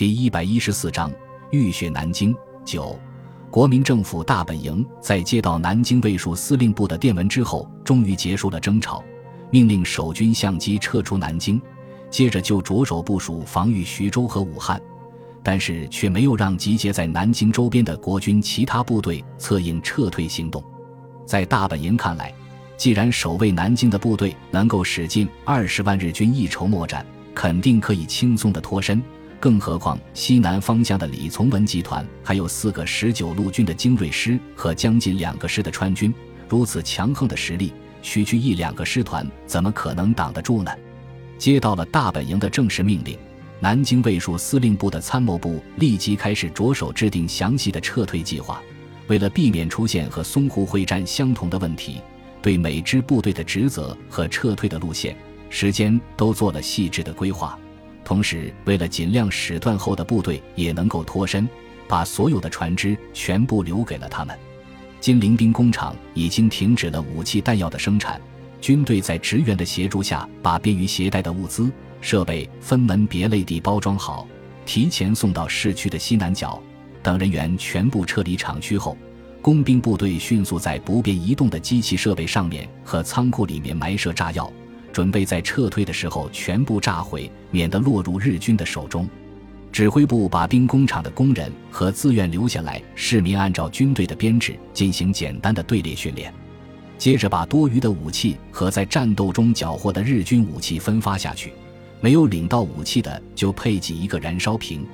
第一百一十四章浴血南京。九，国民政府大本营在接到南京卫戍司令部的电文之后，终于结束了争吵，命令守军相机撤出南京，接着就着手部署防御徐州和武汉，但是却没有让集结在南京周边的国军其他部队策应撤退行动。在大本营看来，既然守卫南京的部队能够使尽二十万日军一筹莫展。肯定可以轻松的脱身，更何况西南方向的李从文集团还有四个十九路军的精锐师和将近两个师的川军，如此强横的实力，区区一两个师团怎么可能挡得住呢？接到了大本营的正式命令，南京卫戍司令部的参谋部立即开始着手制定详细的撤退计划。为了避免出现和淞沪会战相同的问题，对每支部队的职责和撤退的路线。时间都做了细致的规划，同时为了尽量使断后的部队也能够脱身，把所有的船只全部留给了他们。金陵兵工厂已经停止了武器弹药的生产，军队在职员的协助下，把便于携带的物资设备分门别类地包装好，提前送到市区的西南角。等人员全部撤离厂区后，工兵部队迅速在不便移动的机器设备上面和仓库里面埋设炸药。准备在撤退的时候全部炸毁，免得落入日军的手中。指挥部把兵工厂的工人和自愿留下来市民按照军队的编制进行简单的队列训练，接着把多余的武器和在战斗中缴获的日军武器分发下去。没有领到武器的就配给一个燃烧瓶，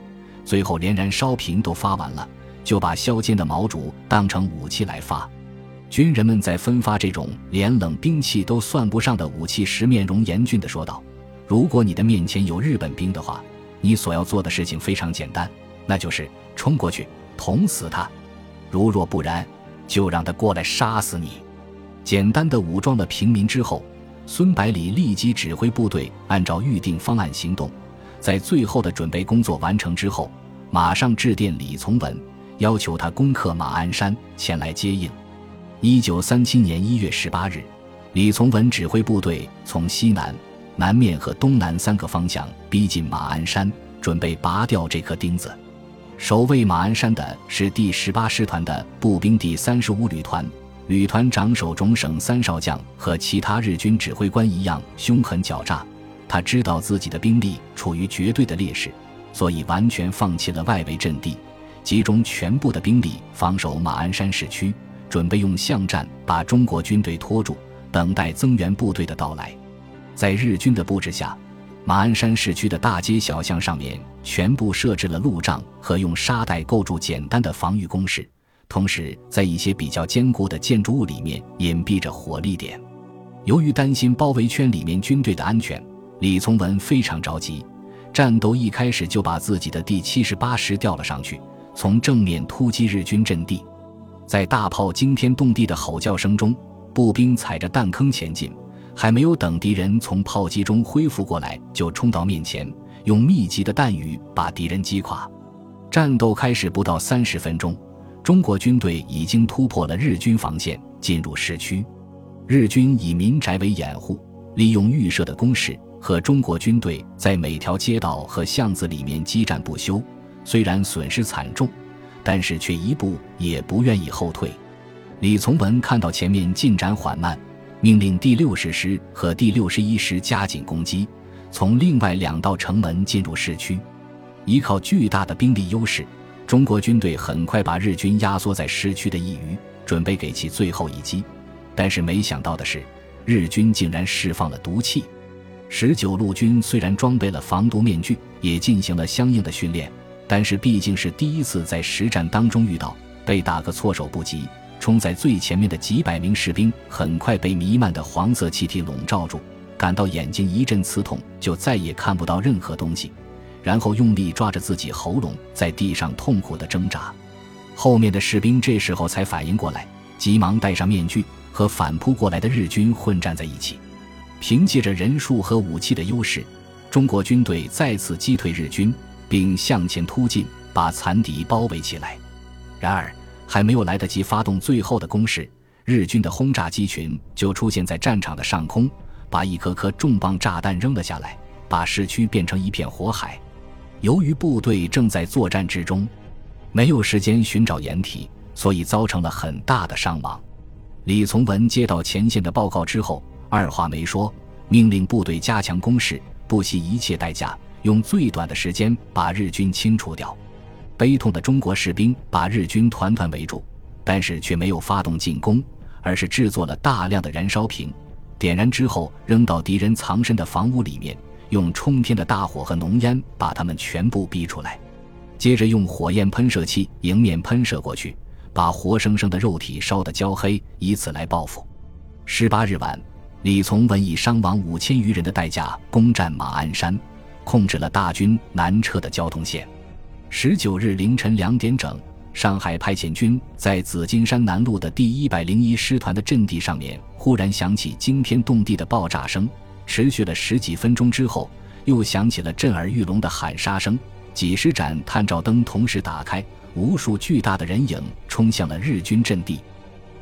最后连燃烧瓶都发完了，就把削尖的毛竹当成武器来发。军人们在分发这种连冷兵器都算不上的武器时，面容严峻地说道：“如果你的面前有日本兵的话，你所要做的事情非常简单，那就是冲过去捅死他；如若不然，就让他过来杀死你。”简单的武装了平民之后，孙百里立即指挥部队按照预定方案行动。在最后的准备工作完成之后，马上致电李从文，要求他攻克马鞍山，前来接应。一九三七年一月十八日，李从文指挥部队从西南、南面和东南三个方向逼近马鞍山，准备拔掉这颗钉子。守卫马鞍山的是第十八师团的步兵第三十五旅团，旅团长手中省三少将和其他日军指挥官一样凶狠狡诈。他知道自己的兵力处于绝对的劣势，所以完全放弃了外围阵地，集中全部的兵力防守马鞍山市区。准备用巷战把中国军队拖住，等待增援部队的到来。在日军的布置下，马鞍山市区的大街小巷上面全部设置了路障和用沙袋构筑简单的防御工事，同时在一些比较坚固的建筑物里面隐蔽着火力点。由于担心包围圈里面军队的安全，李从文非常着急。战斗一开始就把自己的第七十八师调了上去，从正面突击日军阵地。在大炮惊天动地的吼叫声中，步兵踩着弹坑前进，还没有等敌人从炮击中恢复过来，就冲到面前，用密集的弹雨把敌人击垮。战斗开始不到三十分钟，中国军队已经突破了日军防线，进入市区。日军以民宅为掩护，利用预设的工事和中国军队在每条街道和巷子里面激战不休，虽然损失惨重。但是却一步也不愿意后退。李从文看到前面进展缓慢，命令第六十师和第六十一师加紧攻击，从另外两道城门进入市区。依靠巨大的兵力优势，中国军队很快把日军压缩在市区的一隅，准备给其最后一击。但是没想到的是，日军竟然释放了毒气。十九路军虽然装备了防毒面具，也进行了相应的训练。但是毕竟是第一次在实战当中遇到，被打个措手不及。冲在最前面的几百名士兵很快被弥漫的黄色气体笼罩住，感到眼睛一阵刺痛，就再也看不到任何东西。然后用力抓着自己喉咙，在地上痛苦的挣扎。后面的士兵这时候才反应过来，急忙戴上面具，和反扑过来的日军混战在一起。凭借着人数和武器的优势，中国军队再次击退日军。并向前突进，把残敌包围起来。然而，还没有来得及发动最后的攻势，日军的轰炸机群就出现在战场的上空，把一颗颗重磅炸弹扔了下来，把市区变成一片火海。由于部队正在作战之中，没有时间寻找掩体，所以造成了很大的伤亡。李从文接到前线的报告之后，二话没说，命令部队加强攻势，不惜一切代价，用最短的时间把日军清除掉。悲痛的中国士兵把日军团团围住，但是却没有发动进攻，而是制作了大量的燃烧瓶，点燃之后扔到敌人藏身的房屋里面，用冲天的大火和浓烟把他们全部逼出来，接着用火焰喷射器迎面喷射过去，把活生生的肉体烧得焦黑，以此来报复。十八日晚，李从文以伤亡五千余人的代价攻占马鞍山，控制了大军南撤的交通线。十九日凌晨两点整，上海派遣军在紫金山南路的第一百零一师团的阵地上面，忽然响起惊天动地的爆炸声，持续了十几分钟之后，又响起了震耳欲聋的喊杀声。几十盏探照灯同时打开，无数巨大的人影冲向了日军阵地。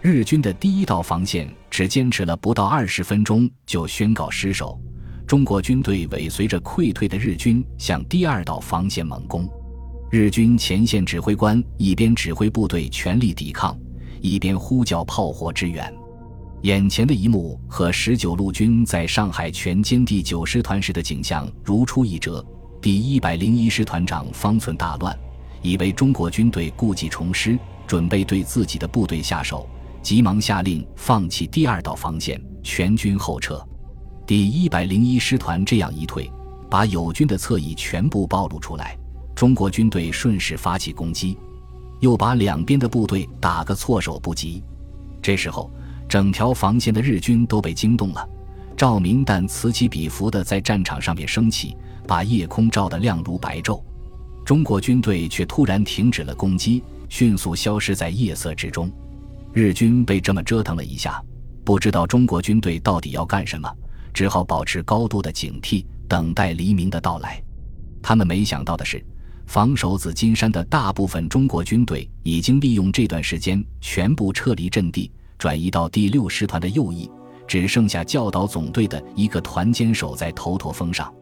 日军的第一道防线只坚持了不到二十分钟就宣告失守，中国军队尾随着溃退的日军向第二道防线猛攻。日军前线指挥官一边指挥部队全力抵抗，一边呼叫炮火支援。眼前的一幕和十九路军在上海全歼第九师团时的景象如出一辙。第一百零一师团长方寸大乱，以为中国军队故技重施，准备对自己的部队下手，急忙下令放弃第二道防线，全军后撤。第一百零一师团这样一退，把友军的侧翼全部暴露出来。中国军队顺势发起攻击，又把两边的部队打个措手不及。这时候，整条防线的日军都被惊动了，照明弹此起彼伏地在战场上面升起，把夜空照得亮如白昼。中国军队却突然停止了攻击，迅速消失在夜色之中。日军被这么折腾了一下，不知道中国军队到底要干什么，只好保持高度的警惕，等待黎明的到来。他们没想到的是。防守紫金山的大部分中国军队已经利用这段时间全部撤离阵地，转移到第六师团的右翼，只剩下教导总队的一个团坚守在头陀峰上。